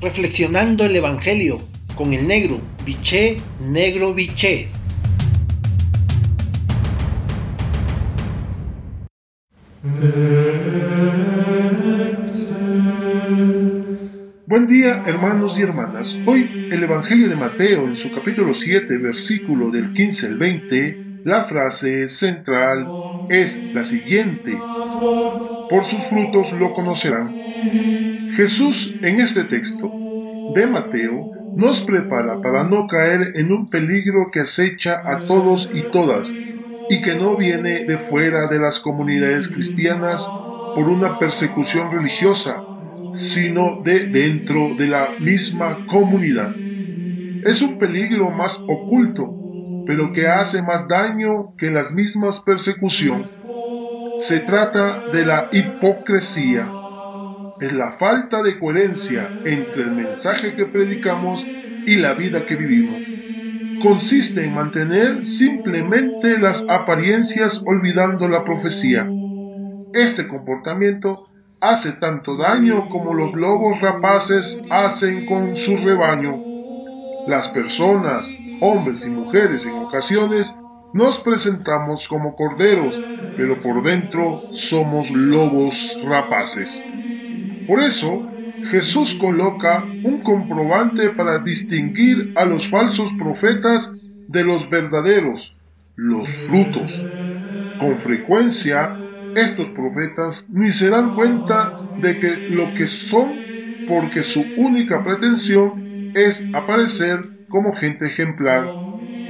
reflexionando el Evangelio con el negro, biché, negro, biché. Buen día hermanos y hermanas. Hoy el Evangelio de Mateo en su capítulo 7 versículo del 15 al 20, la frase central es la siguiente. Por sus frutos lo conocerán. Jesús en este texto de Mateo nos prepara para no caer en un peligro que acecha a todos y todas y que no viene de fuera de las comunidades cristianas por una persecución religiosa, sino de dentro de la misma comunidad. Es un peligro más oculto, pero que hace más daño que las mismas persecuciones. Se trata de la hipocresía es la falta de coherencia entre el mensaje que predicamos y la vida que vivimos. Consiste en mantener simplemente las apariencias olvidando la profecía. Este comportamiento hace tanto daño como los lobos rapaces hacen con su rebaño. Las personas, hombres y mujeres en ocasiones, nos presentamos como corderos, pero por dentro somos lobos rapaces. Por eso, Jesús coloca un comprobante para distinguir a los falsos profetas de los verdaderos, los frutos. Con frecuencia, estos profetas ni se dan cuenta de que lo que son porque su única pretensión es aparecer como gente ejemplar,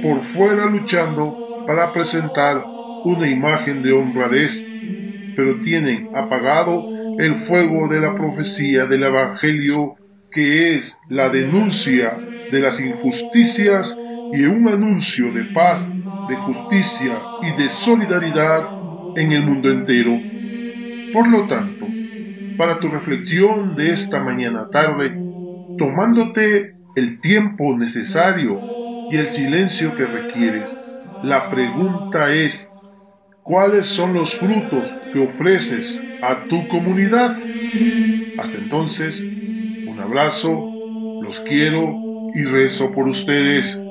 por fuera luchando para presentar una imagen de honradez, pero tienen apagado el fuego de la profecía del Evangelio, que es la denuncia de las injusticias y un anuncio de paz, de justicia y de solidaridad en el mundo entero. Por lo tanto, para tu reflexión de esta mañana tarde, tomándote el tiempo necesario y el silencio que requieres, la pregunta es, ¿cuáles son los frutos que ofreces a tu comunidad. Hasta entonces, un abrazo, los quiero y rezo por ustedes.